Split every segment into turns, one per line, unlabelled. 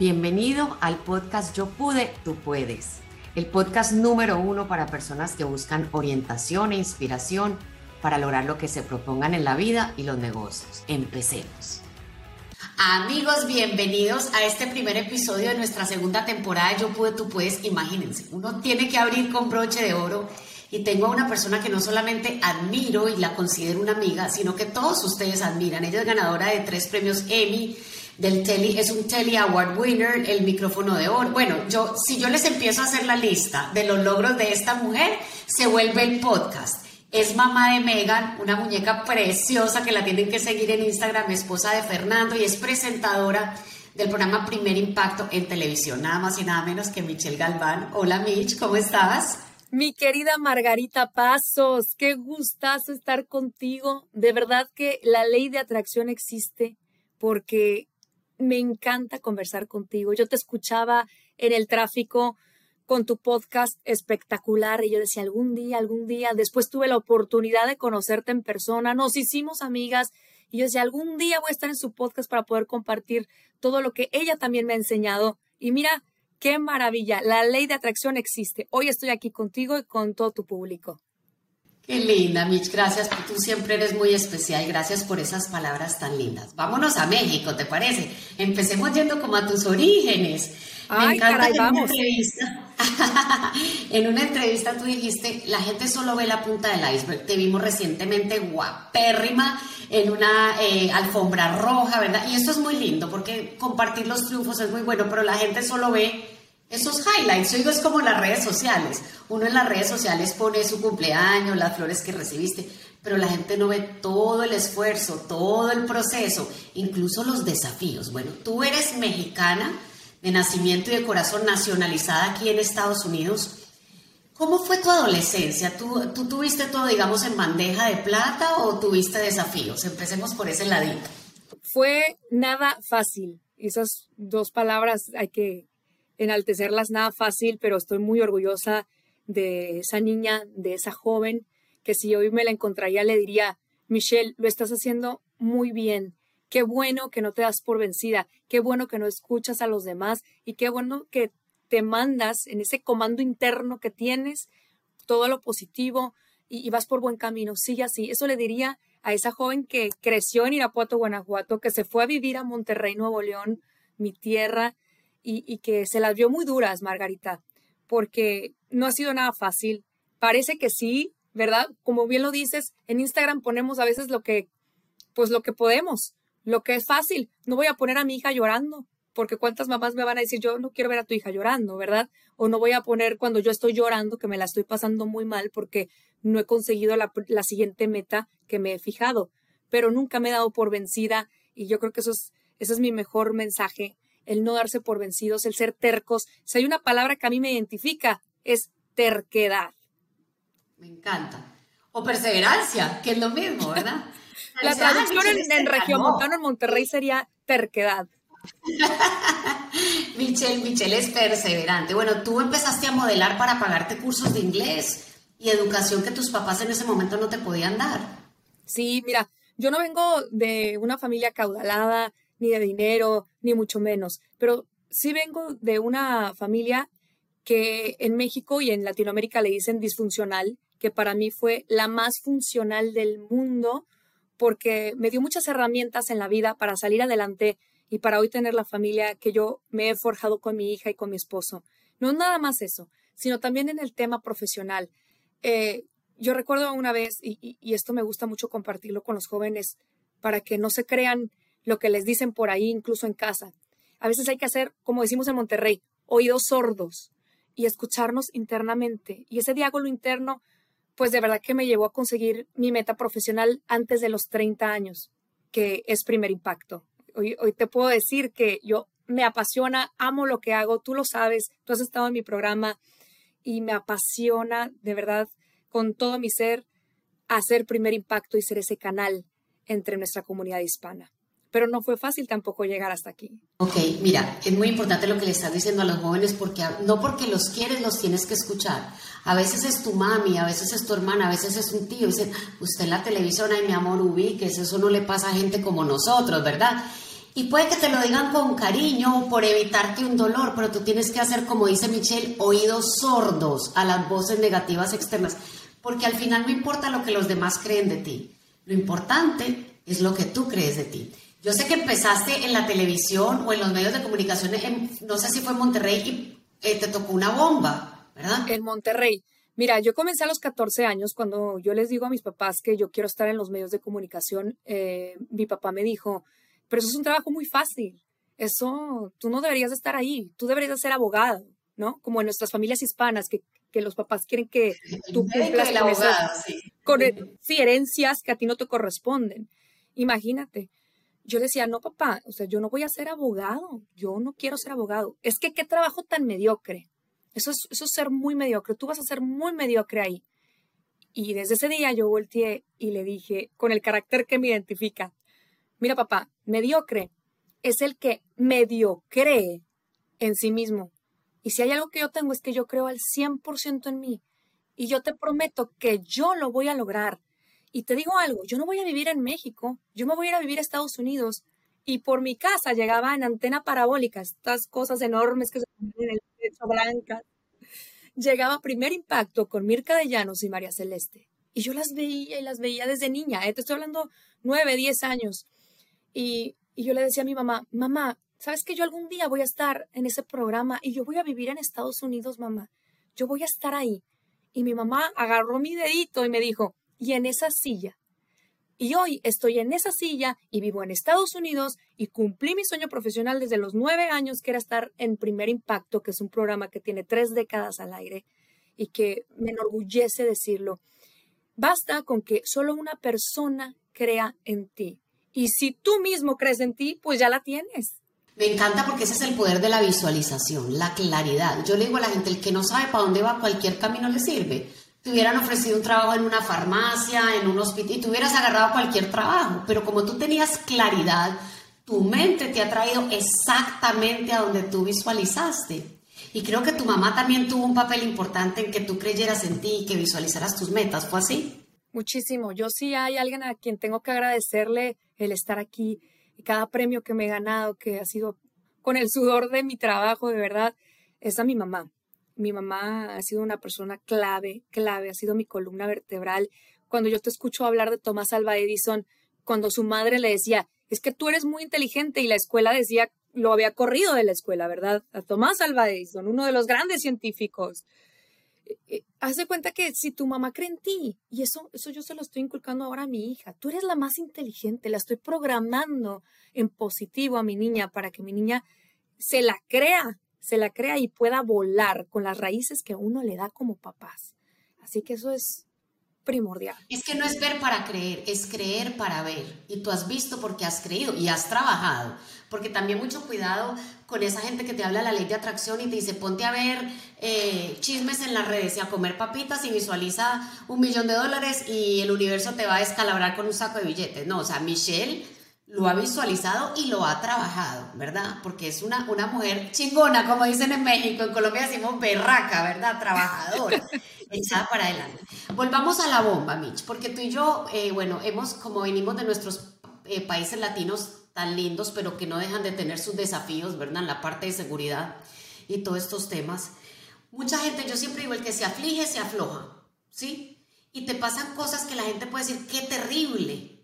Bienvenido al podcast Yo pude, tú puedes. El podcast número uno para personas que buscan orientación e inspiración para lograr lo que se propongan en la vida y los negocios. Empecemos. Amigos, bienvenidos a este primer episodio de nuestra segunda temporada de Yo pude, tú puedes. Imagínense, uno tiene que abrir con broche de oro y tengo a una persona que no solamente admiro y la considero una amiga, sino que todos ustedes admiran. Ella es ganadora de tres premios Emmy del Telly, es un Telly Award winner, el micrófono de oro. Bueno, yo si yo les empiezo a hacer la lista de los logros de esta mujer, se vuelve el podcast. Es mamá de Megan, una muñeca preciosa que la tienen que seguir en Instagram, esposa de Fernando y es presentadora del programa Primer Impacto en televisión, nada más y nada menos que Michelle Galván. Hola Mitch, ¿cómo estás?
Mi querida Margarita Pasos, qué gustazo estar contigo. De verdad que la ley de atracción existe porque me encanta conversar contigo. Yo te escuchaba en el tráfico con tu podcast espectacular y yo decía algún día, algún día, después tuve la oportunidad de conocerte en persona, nos hicimos amigas y yo decía algún día voy a estar en su podcast para poder compartir todo lo que ella también me ha enseñado y mira, qué maravilla, la ley de atracción existe. Hoy estoy aquí contigo y con todo tu público.
Qué linda, Mitch, gracias, tú siempre eres muy especial, gracias por esas palabras tan lindas. Vámonos a México, ¿te parece? Empecemos yendo como a tus orígenes.
Me encanta en una
entrevista. en una entrevista tú dijiste, la gente solo ve la punta del iceberg. Te vimos recientemente guapérrima en una eh, alfombra roja, ¿verdad? Y esto es muy lindo porque compartir los triunfos es muy bueno, pero la gente solo ve esos highlights. Yo digo, es como las redes sociales. Uno en las redes sociales pone su cumpleaños, las flores que recibiste, pero la gente no ve todo el esfuerzo, todo el proceso, incluso los desafíos. Bueno, tú eres mexicana de nacimiento y de corazón nacionalizada aquí en Estados Unidos. ¿Cómo fue tu adolescencia? ¿Tú, ¿Tú tuviste todo, digamos, en bandeja de plata o tuviste desafíos? Empecemos por ese ladito.
Fue nada fácil. Esas dos palabras hay que enaltecerlas nada fácil, pero estoy muy orgullosa de esa niña, de esa joven, que si hoy me la encontraría le diría, Michelle, lo estás haciendo muy bien. Qué bueno que no te das por vencida, qué bueno que no escuchas a los demás y qué bueno que te mandas en ese comando interno que tienes todo lo positivo y, vas por buen camino. Sigue así. Eso le diría a esa joven que creció en Irapuato, Guanajuato, que se fue a vivir a Monterrey, Nuevo León, mi tierra, y, que se las vio muy duras, Margarita, porque no ha sido nada fácil. Parece que sí, ¿verdad? Como bien lo dices, en Instagram ponemos a veces lo que, pues lo que podemos, lo que es fácil. No voy a poner a mi hija llorando, porque cuántas mamás me van a decir, yo no quiero ver a tu hija llorando, ¿verdad? O no voy a poner cuando yo estoy llorando que me la estoy pasando muy mal porque no he conseguido la, la siguiente meta que me he fijado, pero nunca me he dado por vencida y yo creo que eso es, ese es mi mejor mensaje el no darse por vencidos, el ser tercos. Si hay una palabra que a mí me identifica, es terquedad.
Me encanta. O perseverancia, que es lo mismo, ¿verdad?
La traducción en, en Regiomontano, en Monterrey, sería terquedad.
Michelle, Michelle es perseverante. Bueno, tú empezaste a modelar para pagarte cursos de inglés y educación que tus papás en ese momento no te podían dar.
Sí, mira, yo no vengo de una familia caudalada, ni de dinero, ni mucho menos, pero sí vengo de una familia que en México y en Latinoamérica le dicen disfuncional, que para mí fue la más funcional del mundo porque me dio muchas herramientas en la vida para salir adelante y para hoy tener la familia que yo me he forjado con mi hija y con mi esposo. No nada más eso, sino también en el tema profesional. Eh, yo recuerdo una vez, y, esto me gusta mucho compartirlo con los jóvenes, para que no se crean lo que les dicen por ahí, incluso en casa. A veces hay que hacer, como decimos en Monterrey, oídos sordos y escucharnos internamente. Y ese diálogo interno, pues de verdad que me llevó a conseguir mi meta profesional antes de los 30 años, que es primer impacto. Hoy, te puedo decir que yo me apasiona, amo lo que hago, tú lo sabes, tú has estado en mi programa y me apasiona de verdad con todo mi ser hacer primer impacto y ser ese canal entre nuestra comunidad hispana pero no fue fácil tampoco llegar hasta aquí.
Ok, mira, es muy importante lo que le estás diciendo a los jóvenes porque no porque los quieres los tienes que escuchar. A veces es tu mami, a veces es tu hermana, a veces es un tío. Dicen, usted en la televisión, ay mi amor, ubíquese, eso no le pasa a gente como nosotros, ¿verdad? Y puede que te lo digan con cariño por evitarte un dolor, pero tú tienes que hacer, como dice Michelle, oídos sordos a las voces negativas externas, porque al final no importa lo que los demás creen de ti, lo importante es lo que tú crees de ti. Yo sé que empezaste en la televisión o en los medios de comunicación, no sé si fue en Monterrey y eh, te tocó una bomba, ¿verdad?
En Monterrey. Mira, yo comencé a los 14 años cuando yo les digo a mis papás que yo quiero estar en los medios de comunicación. Eh, mi papá me dijo, pero eso es un trabajo muy fácil. Eso, tú no deberías estar ahí. Tú deberías ser abogado, ¿no? Como en nuestras familias hispanas, que, que los papás quieren que tú cumplas con, herencias que a ti no te corresponden. Imagínate. Yo decía, no, papá, o sea, yo no voy a ser abogado. Yo no quiero ser abogado. Es que qué trabajo tan mediocre. Eso es, eso es ser muy mediocre. Tú vas a ser muy mediocre ahí. Y desde ese día yo volteé y le dije, con el carácter que me identifica, mira papá, mediocre es el que medio cree en sí mismo. Y si hay algo que yo tengo es que yo creo al 100% en mí. Y yo te prometo que yo lo voy a lograr. Y te digo algo, yo no voy a vivir en México, yo me voy a ir a vivir a Estados Unidos. Y por mi casa llegaba en antena parabólica, estas cosas enormes que se ponen en el techo blancas. Llegaba primer impacto con Mirka de Llanos y María Celeste. Y yo las veía y las veía desde niña, ¿eh? te estoy hablando nueve, diez años. Y, y yo le decía a mi mamá, mamá, ¿sabes que yo algún día voy a estar en ese programa y yo voy a vivir en Estados Unidos, mamá? Yo voy a estar ahí. Y mi mamá agarró mi dedito y me dijo, y en esa silla. Y hoy estoy en esa silla y vivo en Estados Unidos y cumplí mi sueño profesional desde los nueve años, que era estar en Primer Impacto, que es un programa que tiene tres décadas al aire y que me enorgullece decirlo. Basta con que solo una persona crea en ti. Y si tú mismo crees en ti, pues ya la tienes.
Me encanta porque ese es el poder de la visualización, la claridad. Yo le digo a la gente, el que no sabe para dónde va, cualquier camino le sirve. Te hubieran ofrecido un trabajo en una farmacia, en un hospital, y te hubieras agarrado cualquier trabajo. Pero como tú tenías claridad, tu mente te ha traído exactamente a donde tú visualizaste. Y creo que tu mamá también tuvo un papel importante en que tú creyeras en ti y que visualizaras tus metas. ¿Fue así?
Muchísimo. Yo sí hay alguien a quien tengo que agradecerle el estar aquí y cada premio que me he ganado, que ha sido con el sudor de mi trabajo, de verdad, es a mi mamá. Mi mamá ha sido una persona clave, clave, ha sido mi columna vertebral. Cuando yo te escucho hablar de Tomás Alva Edison, cuando su madre le decía, es que tú eres muy inteligente y la escuela decía, lo había corrido de la escuela, ¿verdad? A Tomás Alva Edison, uno de los grandes científicos. Eh, eh, haz de cuenta que si tu mamá cree en ti, y eso, eso yo se lo estoy inculcando ahora a mi hija, tú eres la más inteligente, la estoy programando en positivo a mi niña para que mi niña se la crea, se la crea y pueda volar con las raíces que uno le da como papás. Así que eso es primordial.
Es que no es ver para creer, es creer para ver. Y tú has visto porque has creído y has trabajado. Porque también mucho cuidado con esa gente que te habla la ley de atracción y te dice, ponte a ver eh, chismes en las redes y a comer papitas y visualiza un millón de dólares y el universo te va a descalabrar con un saco de billetes. No, o sea, Michelle lo ha visualizado y lo ha trabajado, ¿verdad? Porque es una, una mujer chingona, como dicen en México, en Colombia decimos berraca, ¿verdad? Trabajadora, echada para adelante. Volvamos a la bomba, Mitch, porque tú y yo, eh, bueno, hemos, como venimos de nuestros eh, países latinos, tan lindos, pero que no dejan de tener sus desafíos, ¿verdad? En la parte de seguridad y todos estos temas. Mucha gente, yo siempre digo, el que se aflige, se afloja, ¿sí? Y te pasan cosas que la gente puede decir, qué terrible.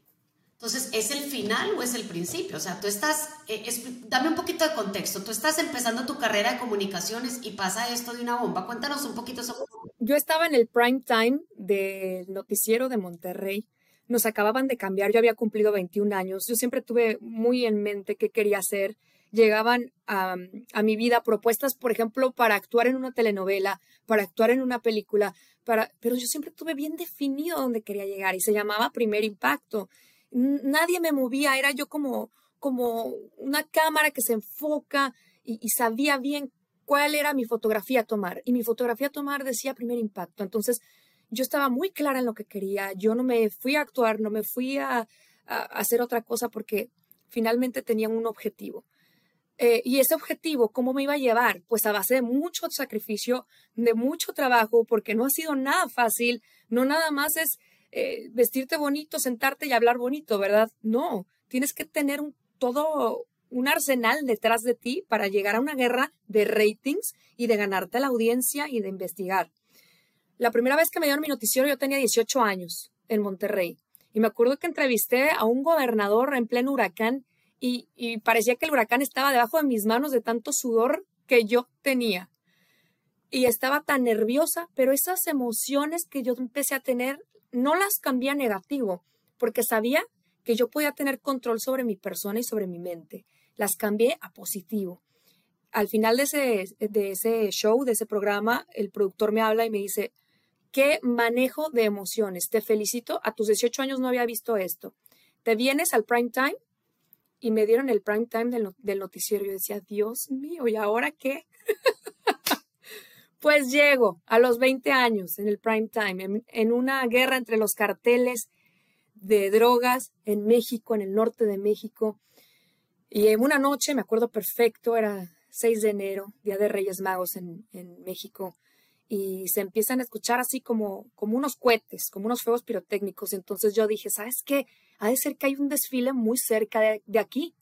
Entonces, ¿es el final o es el principio? O sea, tú estás, eh, dame un poquito de contexto, tú estás empezando tu carrera de comunicaciones y pasa esto de una bomba. Cuéntanos un poquito sobre
Yo estaba en el prime time del noticiero de Monterrey nos acababan de cambiar, yo había cumplido 21 años, yo siempre tuve muy en mente qué quería hacer. Llegaban a, mi vida propuestas, por ejemplo, para actuar en una telenovela, para actuar en una película, para, pero yo siempre tuve bien definido dónde quería llegar y se llamaba Primer Impacto. Nadie me movía, era yo como, como una cámara que se enfoca y, sabía bien cuál era mi fotografía a tomar. Y mi fotografía a tomar decía Primer Impacto. Entonces, yo estaba muy clara en lo que quería, yo no me fui a actuar, no me fui a, hacer otra cosa porque finalmente tenía un objetivo. Eh, y ese objetivo, ¿cómo me iba a llevar? Pues a base de mucho sacrificio, de mucho trabajo, porque no ha sido nada fácil, no nada más es eh, vestirte bonito, sentarte y hablar bonito, ¿verdad? No, tienes que tener todo un arsenal detrás de ti para llegar a una guerra de ratings y de ganarte la audiencia y de investigar. La primera vez que me dieron mi noticiero yo tenía 18 años en Monterrey y me acuerdo que entrevisté a un gobernador en pleno huracán y, y parecía que el huracán estaba debajo de mis manos de tanto sudor que yo tenía. Y estaba tan nerviosa, pero esas emociones que yo empecé a tener no las cambié a negativo, porque sabía que yo podía tener control sobre mi persona y sobre mi mente. Las cambié a positivo. Al final de ese, de ese show, de ese programa, el productor me habla y me dice, qué manejo de emociones. Te felicito. A tus 18 años no había visto esto. Te vienes al prime time y me dieron el prime time del, del noticiero. Yo decía, Dios mío, ¿y ahora qué? pues llego a los 20 años en el prime time, en, una guerra entre los carteles de drogas en México, en el norte de México. Y en una noche, me acuerdo perfecto, era 6 de enero, Día de Reyes Magos en, México, y se empiezan a escuchar así como, como unos cohetes, como unos fuegos pirotécnicos. Entonces yo dije, ¿sabes qué? ha de ser que hay un desfile muy cerca de, aquí.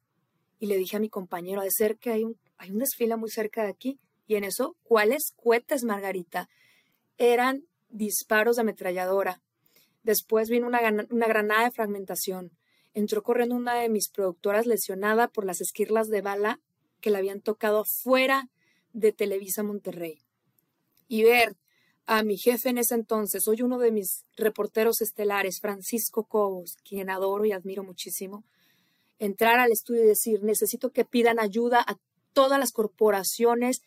Y le dije a mi compañero, ha de ser que hay un, hay un desfile muy cerca de aquí. Y en eso, ¿cuáles cohetes, Margarita? Eran disparos de ametralladora. Después vino una, una granada de fragmentación. Entró corriendo una de mis productoras lesionada por las esquirlas de bala que le habían tocado fuera de Televisa Monterrey. Y ver a mi jefe en ese entonces, hoy uno de mis reporteros estelares, Francisco Cobos, quien adoro y admiro muchísimo, entrar al estudio y decir, necesito que pidan ayuda a todas las corporaciones,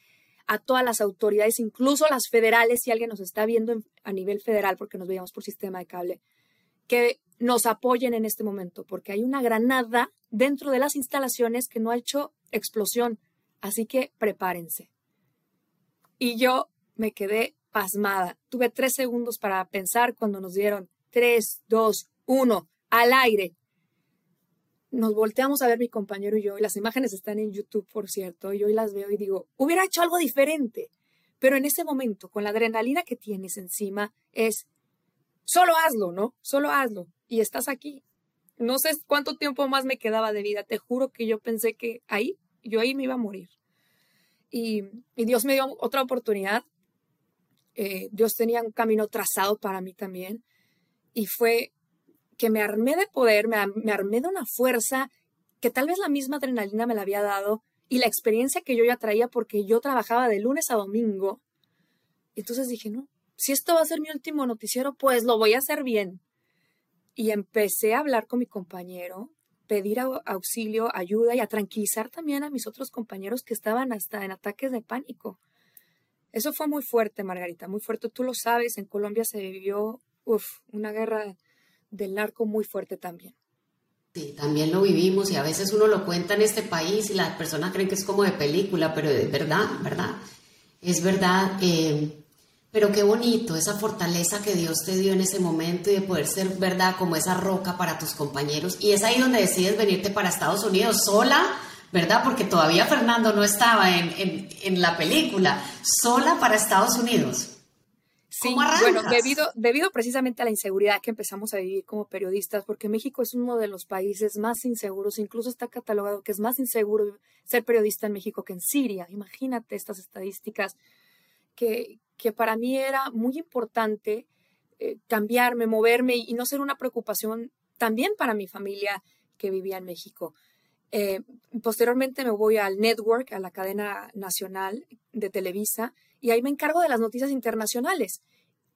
a todas las autoridades, incluso las federales, si alguien nos está viendo a nivel federal, porque nos veíamos por sistema de cable, que nos apoyen en este momento, porque hay una granada dentro de las instalaciones que no ha hecho explosión, así que prepárense. Y yo me quedé pasmada. Tuve tres segundos para pensar cuando nos dieron tres, dos, uno, al aire. Nos volteamos a ver mi compañero y yo, y las imágenes están en YouTube, por cierto, y hoy las veo y digo, hubiera hecho algo diferente. Pero en ese momento, con la adrenalina que tienes encima, es, solo hazlo, ¿no? Solo hazlo. Y estás aquí. No sé cuánto tiempo más me quedaba de vida. Te juro que yo pensé que ahí, yo ahí me iba a morir. Y, Dios me dio otra oportunidad eh, Dios tenía un camino trazado para mí también. Y fue que me armé de poder, me, armé de una fuerza que tal vez la misma adrenalina me la había dado y la experiencia que yo ya traía porque yo trabajaba de lunes a domingo. Entonces dije, no, si esto va a ser mi último noticiero, pues lo voy a hacer bien. Y empecé a hablar con mi compañero, pedir auxilio, ayuda y a tranquilizar también a mis otros compañeros que estaban hasta en ataques de pánico. Eso fue muy fuerte, Margarita, muy fuerte. Tú lo sabes, en Colombia se vivió una guerra del narco muy fuerte también.
Sí, también lo vivimos y a veces uno lo cuenta en este país y las personas creen que es como de película, pero es verdad, ¿verdad? Es verdad. Eh, pero qué bonito esa fortaleza que Dios te dio en ese momento y de poder ser, ¿verdad? Como esa roca para tus compañeros. Y es ahí donde decides venirte para Estados Unidos sola ¿verdad? Porque todavía Fernando no estaba en, la película, sola para Estados Unidos.
Sí, bueno, debido, debido precisamente a la inseguridad que empezamos a vivir como periodistas, porque México es uno de los países más inseguros, incluso está catalogado que es más inseguro ser periodista en México que en Siria. Imagínate estas estadísticas que, que para mí era muy importante eh, cambiarme, moverme y no ser una preocupación también para mi familia que vivía en México. Eh, posteriormente me voy al network, a la cadena nacional de Televisa, y ahí me encargo de las noticias internacionales.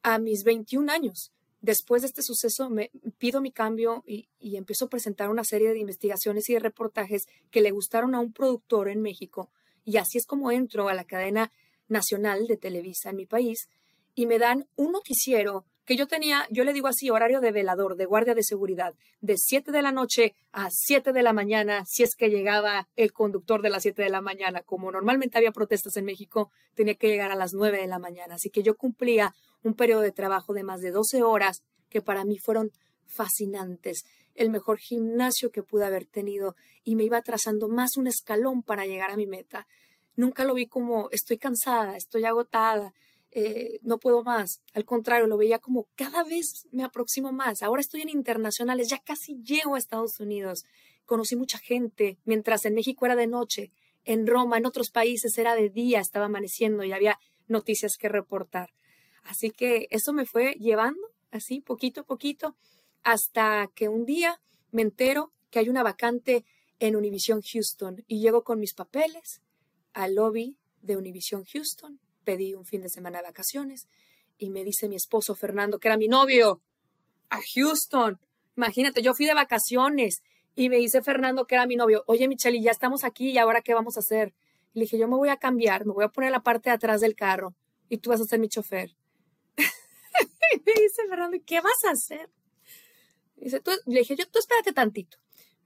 A mis 21 años, después de este suceso, me pido mi cambio y, y empiezo a presentar una serie de investigaciones y de reportajes que le gustaron a un productor en México. Y así es como entro a la cadena nacional de Televisa en mi país y me dan un noticiero que yo tenía, yo le digo así, horario de velador, de guardia de seguridad, de 7 de la noche a 7 de la mañana, si es que llegaba el conductor de las 7 de la mañana. Como normalmente había protestas en México, tenía que llegar a las 9 de la mañana. Así que yo cumplía un periodo de trabajo de más de 12 horas que para mí fueron fascinantes, el mejor gimnasio que pude haber tenido y me iba trazando más un escalón para llegar a mi meta. Nunca lo vi como estoy cansada, estoy agotada, eh, no puedo más. Al contrario, lo veía como cada vez me aproximo más. Ahora estoy en internacionales, ya casi llego a Estados Unidos. conocí mucha gente, mientras en México era de noche, en Roma, en otros países era de día, estaba amaneciendo y había noticias que reportar. Así que eso me fue llevando así, poquito a poquito, hasta que un día me entero que hay una vacante en Univision Houston y llego con mis papeles al lobby de Univision Houston, pedí un fin de semana de vacaciones y me dice mi esposo Fernando, que era mi novio, a Houston. Imagínate, yo fui de vacaciones y me dice Fernando, que era mi novio, oye Michelle, ya estamos aquí y ahora qué vamos a hacer. le dije, yo me voy a cambiar, me voy a poner la parte de atrás del carro y tú vas a ser mi chofer. y me dice Fernando, ¿qué vas a hacer? Dice, tú, le dije, yo, tú espérate tantito.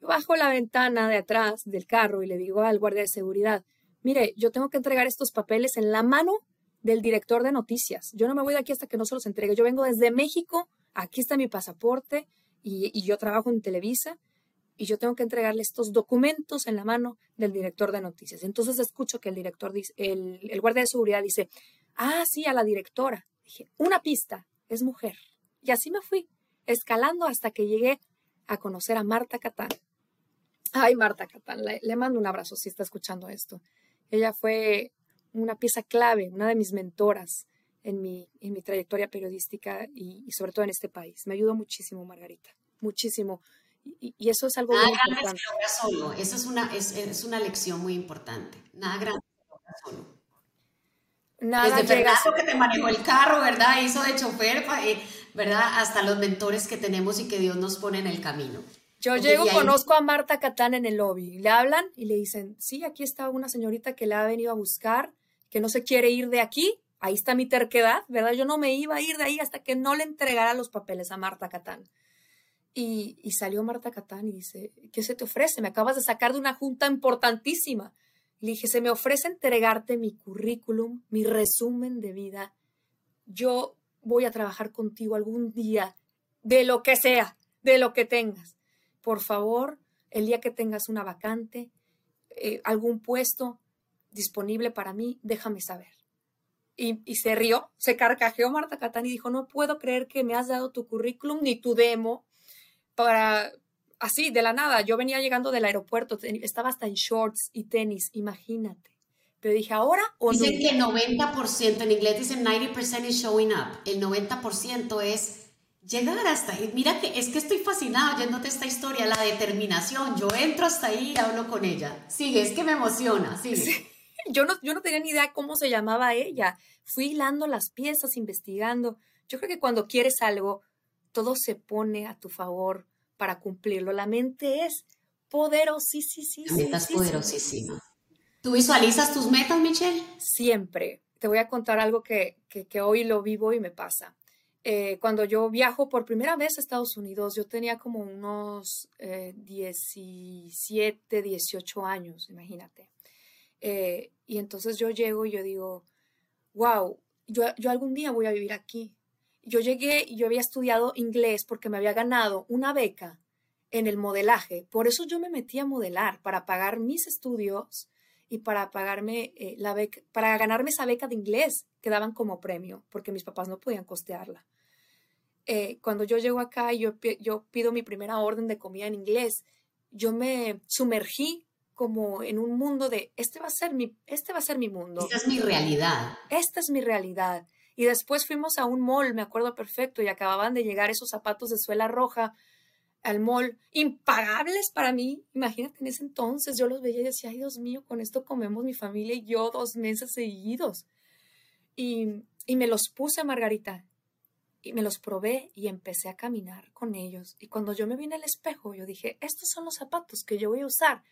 Yo bajo la ventana de atrás del carro y le digo al guardia de seguridad, mire, yo tengo que entregar estos papeles en la mano del director de noticias. Yo no me voy de aquí hasta que no se los entregue. Yo vengo desde México, aquí está mi pasaporte y, yo trabajo en Televisa y yo tengo que entregarle estos documentos en la mano del director de noticias. Entonces escucho que el director dice, el, guardia de seguridad dice, ah, sí, a la directora. Dije, una pista, es mujer. Y así me fui, escalando hasta que llegué a conocer a Marta Catán. Ay, Marta Catán, le, mando un abrazo si está escuchando esto. Ella fue una pieza clave, una de mis mentoras en mi, en mi trayectoria periodística y, sobre todo en este país. Me ayudó muchísimo, Margarita, muchísimo. Y, eso es algo
Nada
muy
importante. solo. Esa es una, es, es, una lección muy importante. Nada grande solo. Nada Desde Fernando que te manejó el carro, ¿verdad? Hizo de chofer, eh, ¿verdad? Hasta los mentores que tenemos y que Dios nos pone en el camino.
Yo llego, conozco a Marta Catán en el lobby. Le hablan y le dicen, sí, aquí está una señorita que le ha venido a buscar, que no se quiere ir de aquí. Ahí está mi terquedad, ¿verdad? Yo no me iba a ir de ahí hasta que no le entregara los papeles a Marta Catán. Y, y salió Marta Catán y dice, ¿qué se te ofrece? Me acabas de sacar de una junta importantísima. Le dije, se me ofrece entregarte mi currículum, mi resumen de vida. Yo voy a trabajar contigo algún día, de lo que sea, de lo que tengas. Por favor, el día que tengas una vacante, eh, algún puesto disponible para mí, déjame saber. Y, y, se rió, se carcajeó Marta Catán y dijo, no puedo creer que me has dado tu currículum ni tu demo para, así, de la nada. Yo venía llegando del aeropuerto, estaba hasta en shorts y tenis, imagínate. Pero dije, ¿ahora o
Dicen que el 90%, en inglés dicen 90% is showing up. El 90% es llegar hasta ahí. Mira que es que estoy fascinada oyéndote esta historia, la determinación. Yo entro hasta ahí y hablo con ella. Sigue, es que me emociona, sigue.
Yo, no, yo no tenía ni idea cómo se llamaba ella. Fui hilando las piezas, investigando. Yo creo que cuando quieres algo, todo se pone a tu favor para cumplirlo. La mente es poderosísima.
La meta es poderosísima. ¿Tú visualizas tus metas, Michelle?
Siempre. Te voy a contar algo que, que, hoy lo vivo y me pasa. Eh, cuando yo viajo por primera vez a Estados Unidos, yo tenía como unos 17, eh, 18 años, imagínate. Eh, y entonces yo llego y yo digo, wow, yo, yo algún día voy a vivir aquí yo llegué y yo había estudiado inglés porque me había ganado una beca en el modelaje. Por eso yo me metí a modelar, para pagar mis estudios y para pagarme eh, la beca, para ganarme esa beca de inglés que daban como premio, porque mis papás no podían costearla. Eh, cuando yo llego acá y yo, yo pido mi primera orden de comida en inglés, yo me sumergí como en un mundo de este va a ser mi este va a ser mi mundo.
Esta es mi realidad.
Esta es mi realidad. Y después fuimos a un mall, me acuerdo perfecto, y acababan de llegar esos zapatos de suela roja al mall, impagables para mí. Imagínate, en ese entonces yo los veía y decía, ay Dios mío, con esto comemos mi familia y yo dos meses seguidos. Y, y me los puse, Margarita, y me los probé y empecé a caminar con ellos. Y cuando yo me vi en el espejo, yo dije, estos son los zapatos que yo voy a usar.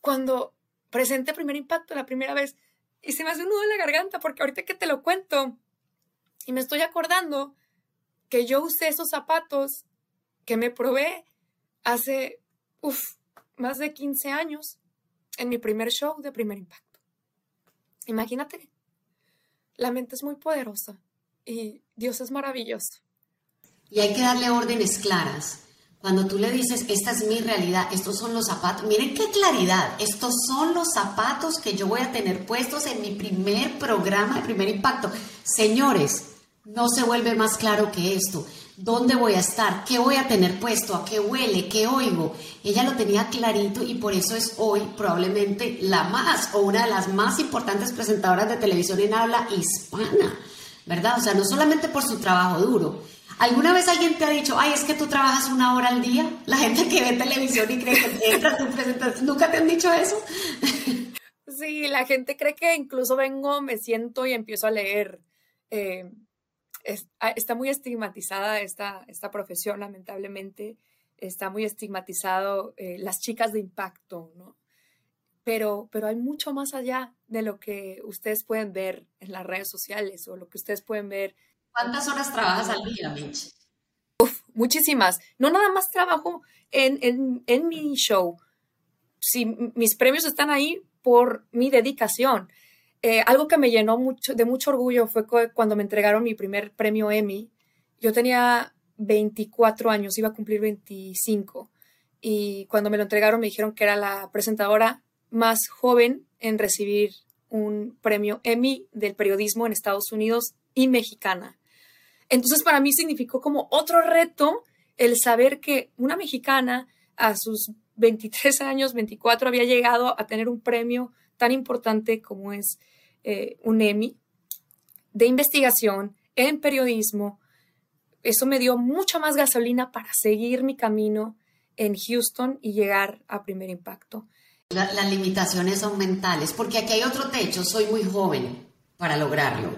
Cuando presenté primer impacto la primera vez, y se me hace un nudo en la garganta porque ahorita que te lo cuento y me estoy acordando que yo usé esos zapatos que me probé hace, uff, más de 15 años en mi primer show de primer impacto. Imagínate, la mente es muy poderosa y Dios es maravilloso.
Y hay que darle órdenes claras. Cuando tú le dices, esta es mi realidad, estos son los zapatos, miren qué claridad, estos son los zapatos que yo voy a tener puestos en mi primer programa de primer impacto. Señores, no se vuelve más claro que esto. ¿Dónde voy a estar? ¿Qué voy a tener puesto? ¿A qué huele? ¿Qué oigo? Ella lo tenía clarito y por eso es hoy probablemente la más o una de las más importantes presentadoras de televisión en habla hispana, ¿verdad? O sea, no solamente por su trabajo duro. ¿Alguna vez alguien te ha dicho, ay, es que tú trabajas una hora al día? La gente que ve televisión y cree que entra tu presentación, ¿nunca te han dicho eso?
Sí, la gente cree que incluso vengo, me siento y empiezo a leer. Eh, está muy estigmatizada esta, esta profesión, lamentablemente. Está muy estigmatizado eh, las chicas de impacto, ¿no? Pero, pero hay mucho más allá de lo que ustedes pueden ver en las redes sociales o lo que ustedes pueden ver.
¿Cuántas horas trabajas al día, Mitch?
Uf, muchísimas. No nada más trabajo en, en, en mi show. Si mis premios están ahí por mi dedicación. Eh, algo que me llenó mucho, de mucho orgullo fue cuando me entregaron mi primer premio Emmy. Yo tenía 24 años, iba a cumplir 25. Y cuando me lo entregaron me dijeron que era la presentadora más joven en recibir un premio Emmy del periodismo en Estados Unidos y mexicana. Entonces para mí significó como otro reto el saber que una mexicana a sus 23 años, 24, había llegado a tener un premio tan importante como es eh, un Emmy de investigación en periodismo. Eso me dio mucha más gasolina para seguir mi camino en Houston y llegar a primer impacto.
Las limitaciones son mentales, porque aquí hay otro techo, soy muy joven para lograrlo.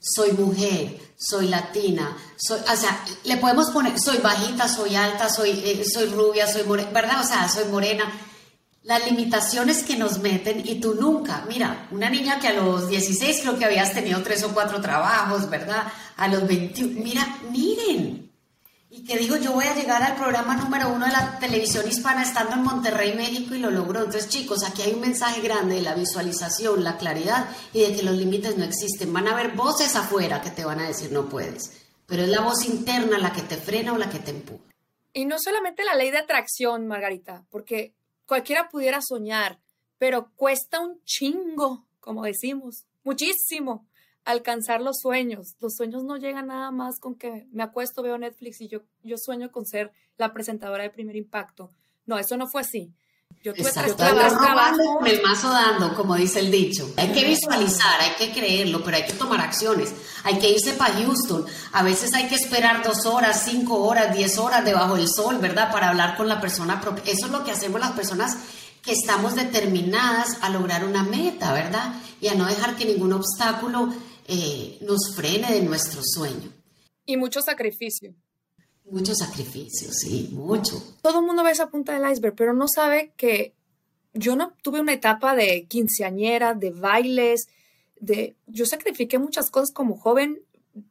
Soy mujer, soy latina, soy, o sea, le podemos poner, soy bajita, soy alta, soy, eh, soy rubia, soy morena, ¿verdad? O sea, soy morena las limitaciones que nos meten y tú nunca, mira, una niña que a los 16 creo que habías tenido tres o cuatro trabajos, ¿verdad? A los 21, mira, miren. Y que digo, yo voy a llegar al programa número uno de la televisión hispana estando en Monterrey, México y lo logró. Entonces, chicos, aquí hay un mensaje grande de la visualización, la claridad y de que los límites no existen. Van a haber voces afuera que te van a decir no puedes, pero es la voz interna la que te frena o la que te empuja.
Y no solamente la ley de atracción, Margarita, porque cualquiera pudiera soñar, pero cuesta un chingo, como decimos, muchísimo alcanzar los sueños. Los sueños no llegan nada más con que me acuesto, veo Netflix y yo, yo sueño con ser la presentadora de primer impacto. No, eso no fue así.
Yo tuve Exacto. trabajo, el mazo dando, como dice el dicho. Hay que visualizar, hay que creerlo, pero hay que tomar acciones. Hay que irse para Houston. A veces hay que esperar dos horas, cinco horas, diez horas debajo del sol, ¿verdad? Para hablar con la persona. Eso es lo que hacemos las personas que estamos determinadas a lograr una meta, ¿verdad? Y a no dejar que ningún obstáculo eh, nos frene de nuestro sueño.
Y mucho sacrificio.
Mucho sacrificio, sí, mucho.
Todo el mundo ve esa punta del iceberg, pero no sabe que yo no tuve una etapa de quinceañera, de bailes, de yo sacrifiqué muchas cosas como joven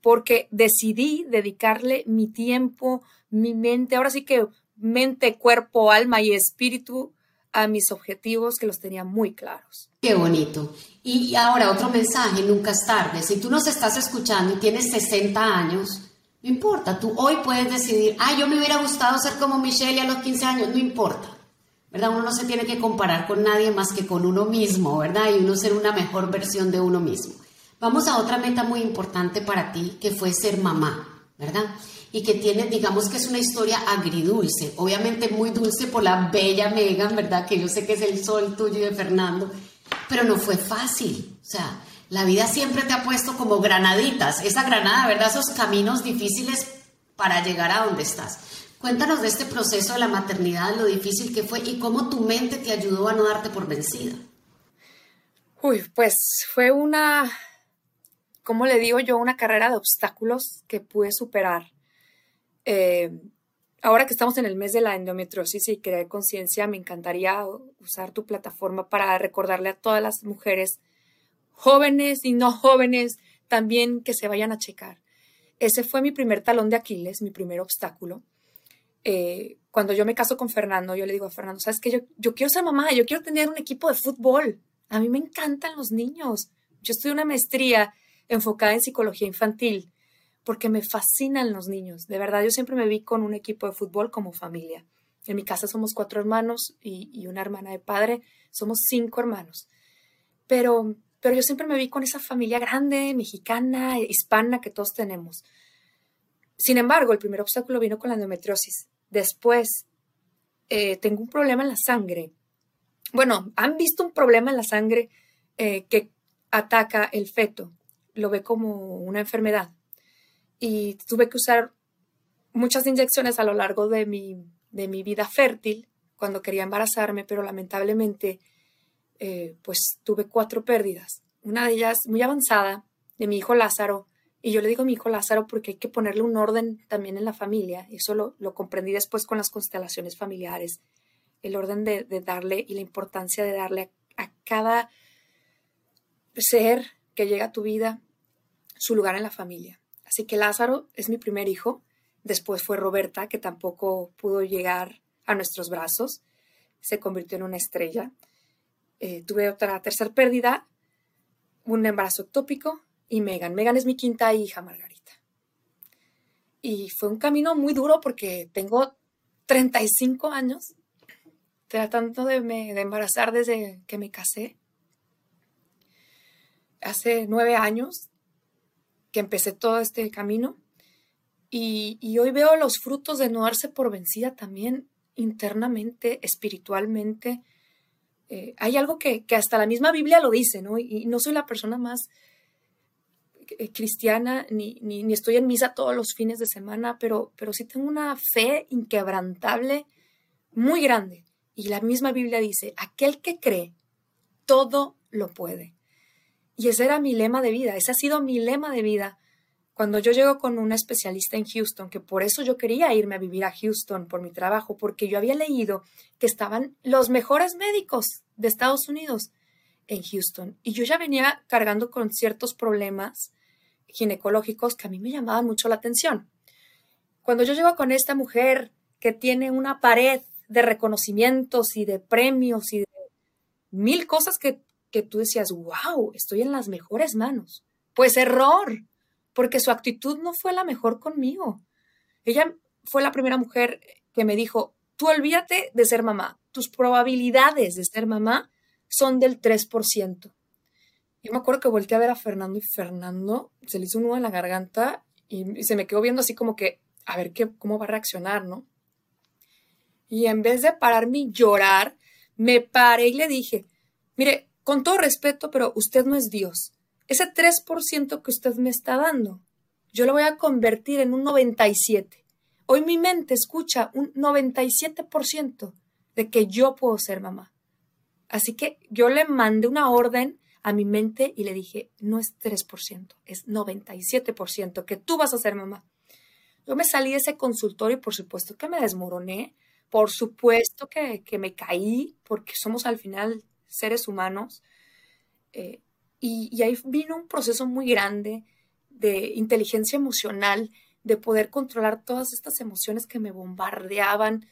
porque decidí dedicarle mi tiempo, mi mente, ahora sí que mente, cuerpo, alma y espíritu a mis objetivos que los tenía muy claros.
Qué bonito. Y ahora otro mensaje, nunca es tarde. Si tú nos estás escuchando y tienes 60 años, no importa, tú hoy puedes decidir, ah, yo me hubiera gustado ser como Michelle a los 15 años, no importa. ¿Verdad? Uno no se tiene que comparar con nadie más que con uno mismo, ¿verdad? Y uno ser una mejor versión de uno mismo. Vamos a otra meta muy importante para ti, que fue ser mamá, ¿verdad? Y que tiene, digamos que es una historia agridulce, obviamente muy dulce por la bella Megan, ¿verdad? Que yo sé que es el sol tuyo y de Fernando, pero no fue fácil. O sea, la vida siempre te ha puesto como granaditas, esa granada, ¿verdad? Esos caminos difíciles para llegar a donde estás. Cuéntanos de este proceso de la maternidad, lo difícil que fue y cómo tu mente te ayudó a no darte por vencida.
Uy, pues fue una, ¿cómo le digo yo? Una carrera de obstáculos que pude superar. Eh, ahora que estamos en el mes de la endometriosis y crear conciencia, me encantaría usar tu plataforma para recordarle a todas las mujeres jóvenes y no jóvenes también que se vayan a checar. Ese fue mi primer talón de Aquiles, mi primer obstáculo. Eh, cuando yo me caso con Fernando, yo le digo a Fernando, sabes que yo, yo quiero ser mamá, yo quiero tener un equipo de fútbol. A mí me encantan los niños. Yo estoy una maestría enfocada en psicología infantil porque me fascinan los niños. De verdad, yo siempre me vi con un equipo de fútbol como familia. En mi casa somos cuatro hermanos y, una hermana de padre. Somos cinco hermanos. Pero pero yo siempre me vi con esa familia grande, mexicana, hispana que todos tenemos. sin embargo, el primer obstáculo vino con la endometriosis. Después, eh, tengo un problema en la sangre. Bueno, han visto un problema en la sangre eh, que ataca el feto. Lo ve como una enfermedad. Y tuve que usar muchas inyecciones a lo largo de mi, de mi vida fértil cuando quería embarazarme, pero lamentablemente eh, pues tuve cuatro pérdidas. Una de ellas muy avanzada, de mi hijo Lázaro, y yo le digo a mi hijo Lázaro porque hay que ponerle un orden también en la familia, eso lo, lo comprendí después con las constelaciones familiares, el orden de, darle y la importancia de darle a, cada ser que llega a tu vida su lugar en la familia. Así que Lázaro es mi primer hijo, después fue Roberta, que tampoco pudo llegar a nuestros brazos, se convirtió en una estrella. Eh, tuve otra tercera pérdida, un embarazo ectópico y Megan. Megan es mi quinta hija, Margarita. Y fue un camino muy duro porque tengo 35 años tratando de, de embarazar desde que me casé. Hace nueve años que empecé todo este camino y, hoy veo los frutos de no darse por vencida también internamente, espiritualmente. Eh, hay algo que, que, hasta la misma Biblia lo dice, ¿no? Y, no soy la persona más eh, cristiana, ni, ni, ni, estoy en misa todos los fines de semana, pero, pero sí tengo una fe inquebrantable muy grande. Y la misma Biblia dice, aquel que cree, todo lo puede. Y ese era mi lema de vida, ese ha sido mi lema de vida. Cuando yo llego con una especialista en Houston, que por eso yo quería irme a vivir a Houston por mi trabajo, porque yo había leído que estaban los mejores médicos de Estados Unidos en Houston. Y yo ya venía cargando con ciertos problemas ginecológicos que a mí me llamaban mucho la atención. Cuando yo llego con esta mujer que tiene una pared de reconocimientos y de premios y de mil cosas que tú decías, wow, estoy en las mejores manos. Pues error, porque su actitud no fue la mejor conmigo. Ella fue la primera mujer que me dijo, tú olvídate de ser mamá, tus probabilidades de ser mamá son del 3%. Yo me acuerdo que volteé a ver a Fernando y Fernando se le hizo un nudo en la garganta y, se me quedó viendo así como que, a ver qué, cómo va a reaccionar, ¿no? Y en vez de pararme y llorar, me paré y le dije, mire, con todo respeto, pero usted no es Dios. Ese 3% que usted me está dando, yo lo voy a convertir en un 97. Hoy mi mente escucha un 97% de que yo puedo ser mamá. Así que yo le mandé una orden a mi mente y le dije, no es 3%, es 97% que tú vas a ser mamá. Yo me salí de ese consultorio y por supuesto que me desmoroné, por supuesto que, que me caí, porque somos al final seres humanos. Eh, y, ahí vino un proceso muy grande de inteligencia emocional, de poder controlar todas estas emociones que me bombardeaban,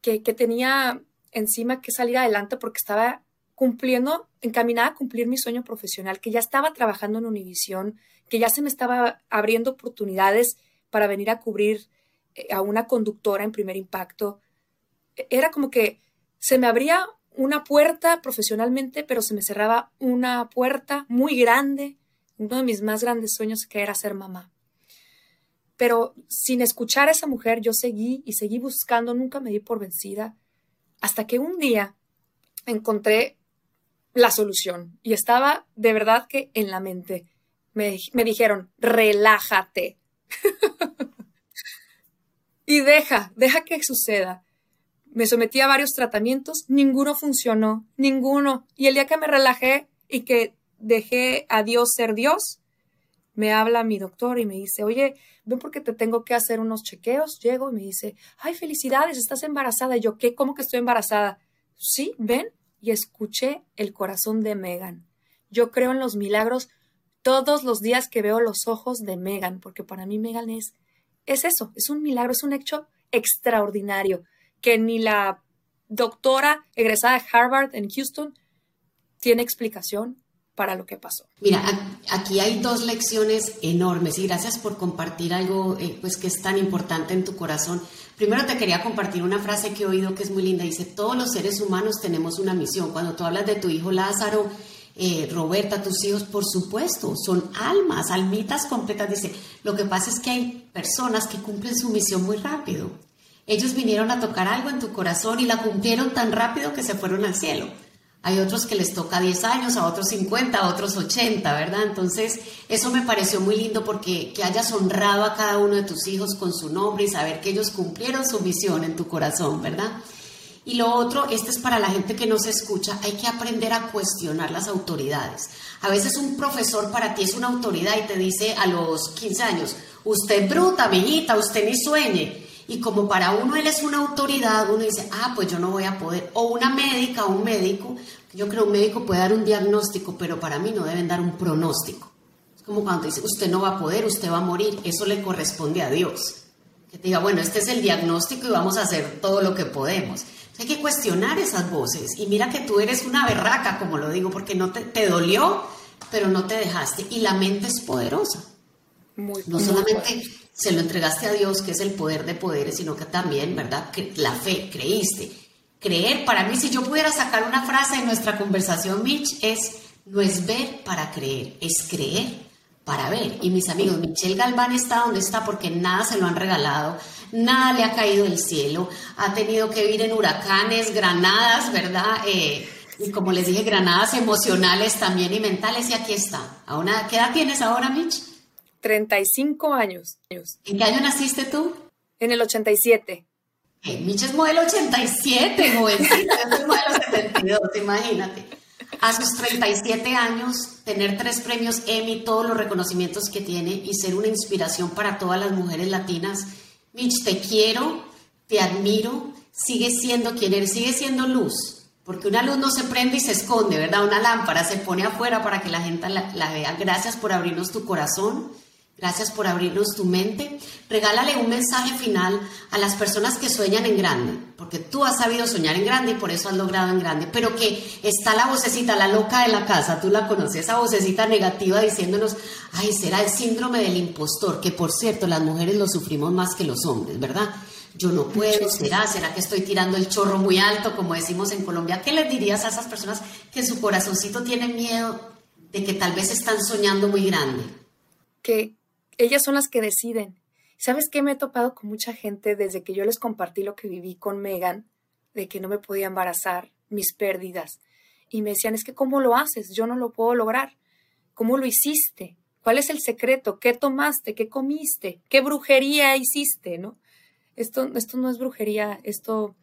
que, tenía encima que salir adelante porque estaba cumpliendo, encaminada a cumplir mi sueño profesional, que ya estaba trabajando en Univisión, que ya se me estaba abriendo oportunidades para venir a cubrir eh, a una conductora en primer impacto. E, era como que se me abría una puerta profesionalmente, pero se me cerraba una puerta muy grande, uno de mis más grandes sueños era ser mamá. Pero sin escuchar a esa mujer, yo seguí y seguí buscando, nunca me di por vencida, hasta que un día encontré la solución y estaba de verdad que en la mente. Me, me dijeron, relájate. y deja, deja que suceda. Me sometí a varios tratamientos, ninguno funcionó, ninguno. Y el día que me relajé y que dejé a Dios ser Dios, me habla mi doctor y me dice, oye, ven porque te tengo que hacer unos chequeos. Llego y me dice, ay, felicidades, estás embarazada. Y yo, ¿qué? ¿Cómo que estoy embarazada? Sí, ven. Y escuché el corazón de Megan. Yo creo en los milagros todos los días que veo los ojos de Megan, porque para mí Megan es, es eso, es un milagro, es un hecho extraordinario que ni la doctora egresada de Harvard en Houston tiene explicación para lo que pasó.
Mira, aquí hay dos lecciones enormes y gracias por compartir algo eh, pues que es tan importante en tu corazón. Primero te quería compartir una frase que he oído que es muy linda. Dice, todos los seres humanos tenemos una misión. Cuando tú hablas de tu hijo Lázaro, eh, Roberta, tus hijos, por supuesto, son almas, almitas completas. Dice, lo que pasa es que hay personas que cumplen su misión muy rápido. Ellos vinieron a tocar algo en tu corazón y la cumplieron tan rápido que se fueron al cielo. Hay otros que les toca 10 años, a otros 50, a otros 80, ¿verdad? Entonces, eso me pareció muy lindo porque que hayas honrado a cada uno de tus hijos con su nombre y saber que ellos cumplieron su misión en tu corazón, ¿verdad? Y lo otro, este es para la gente que no se escucha, hay que aprender a cuestionar las autoridades. A veces un profesor para ti es una autoridad y te dice a los 15 años, usted bruta, mijita, usted ni sueñe. Y como para uno él es una autoridad, uno dice, ah, pues yo no voy a poder. O una médica o un médico, yo creo un médico puede dar un diagnóstico, pero para mí no deben dar un pronóstico. Es como cuando dice, usted no va a poder, usted va a morir. Eso le corresponde a Dios. Que te diga, bueno, este es el diagnóstico y vamos a hacer todo lo que podemos. Hay que cuestionar esas voces. Y mira que tú eres una berraca, como lo digo, porque no te, te dolió, pero no te dejaste. Y la mente es poderosa. Muy, no solamente se lo entregaste a Dios, que es el poder de poderes, sino que también, ¿verdad? Que la fe, creíste. Creer, para mí, si yo pudiera sacar una frase de nuestra conversación, Mitch, es, no es ver para creer, es creer para ver. Y mis amigos, Michelle Galván está donde está porque nada se lo han regalado, nada le ha caído del cielo, ha tenido que vivir en huracanes, granadas, ¿verdad? Eh, y como les dije, granadas emocionales también y mentales, y aquí está. ¿A una, ¿Qué edad tienes ahora, Mitch?
35 años.
¿En qué año naciste tú?
En el 87.
Eh, Mitch es modelo 87, jovencita, yo soy modelo 72, imagínate. A sus 37 años, tener tres premios Emmy, todos los reconocimientos que tiene y ser una inspiración para todas las mujeres latinas. Mitch, te quiero, te admiro, sigue siendo quien eres, sigue siendo luz. Porque una luz no se prende y se esconde, ¿verdad? Una lámpara se pone afuera para que la gente la, la vea. Gracias por abrirnos tu corazón Gracias por abrirnos tu mente. Regálale un mensaje final a las personas que sueñan en grande, porque tú has sabido soñar en grande y por eso has logrado en grande, pero que está la vocecita, la loca de la casa, tú la conoces, esa vocecita negativa diciéndonos, ay, será el síndrome del impostor, que por cierto las mujeres lo sufrimos más que los hombres, ¿verdad? Yo no puedo, será, será que estoy tirando el chorro muy alto, como decimos en Colombia. ¿Qué les dirías a esas personas que su corazoncito tiene miedo de que tal vez están soñando muy grande?
Que ellas son las que deciden. ¿Sabes qué? Me he topado con mucha gente desde que yo les compartí lo que viví con Megan, de que no me podía embarazar, mis pérdidas. Y me decían, es que ¿cómo lo haces? Yo no lo puedo lograr. ¿Cómo lo hiciste? ¿Cuál es el secreto? ¿Qué tomaste? ¿Qué comiste? ¿Qué brujería hiciste? ¿No? Esto, esto no es brujería, esto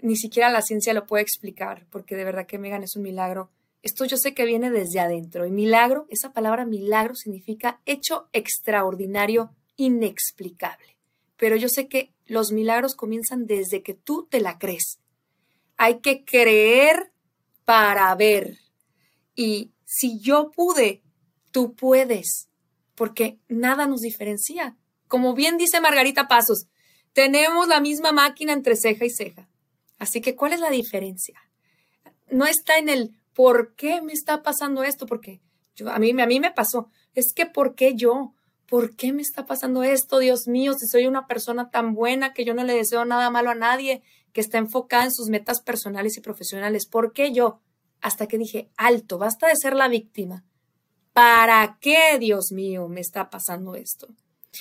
ni siquiera la ciencia lo puede explicar, porque de verdad que Megan es un milagro esto yo sé que viene desde adentro. Y milagro, esa palabra milagro significa hecho extraordinario, inexplicable. Pero yo sé que los milagros comienzan desde que tú te la crees. Hay que creer para ver. Y si yo pude, tú puedes, porque nada nos diferencia. Como bien dice Margarita Pasos, tenemos la misma máquina entre ceja y ceja. Así que, ¿cuál es la diferencia? No está en el ¿por qué me está pasando esto? Porque yo, a, mí, a mí me pasó, es que ¿por qué yo? ¿Por qué me está pasando esto, Dios mío? Si soy una persona tan buena que yo no le deseo nada malo a nadie, que está enfocada en sus metas personales y profesionales, ¿por qué yo? Hasta que dije, alto, basta de ser la víctima. ¿Para qué, Dios mío, me está pasando esto?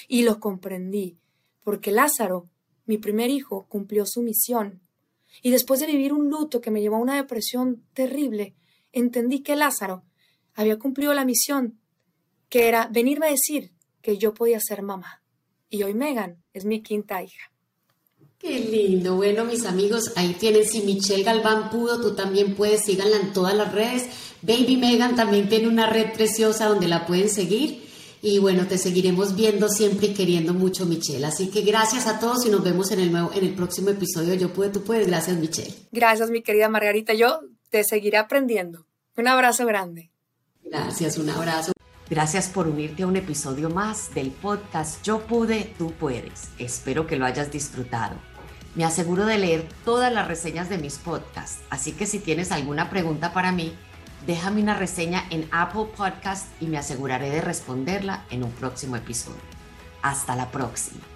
Y lo comprendí, porque Lázaro, mi primer hijo, cumplió su misión. Y después de vivir un luto que me llevó a una depresión terrible, entendí que Lázaro había cumplido la misión, que era venirme a decir que yo podía ser mamá. Y hoy Megan es mi quinta hija.
Qué lindo. Bueno, mis amigos, ahí tienen. Si Michelle Galván pudo, tú también puedes. Síganla en todas las redes. Baby Megan también tiene una red preciosa donde la pueden seguir. Y bueno, te seguiremos viendo siempre y queriendo mucho, Michelle. Así que gracias a todos y nos vemos en el, nuevo, en el próximo episodio. Yo pude, tú puedes. Gracias, Michelle.
Gracias, mi querida Margarita. Yo te seguiré aprendiendo. Un abrazo grande.
Gracias, un abrazo. Gracias por unirte a un episodio más del podcast Yo pude, tú puedes. Espero que lo hayas disfrutado. Me aseguro de leer todas las reseñas de mis podcasts, así que si tienes alguna pregunta para mí, déjame una reseña en Apple Podcast y me aseguraré de responderla en un próximo episodio. Hasta la próxima.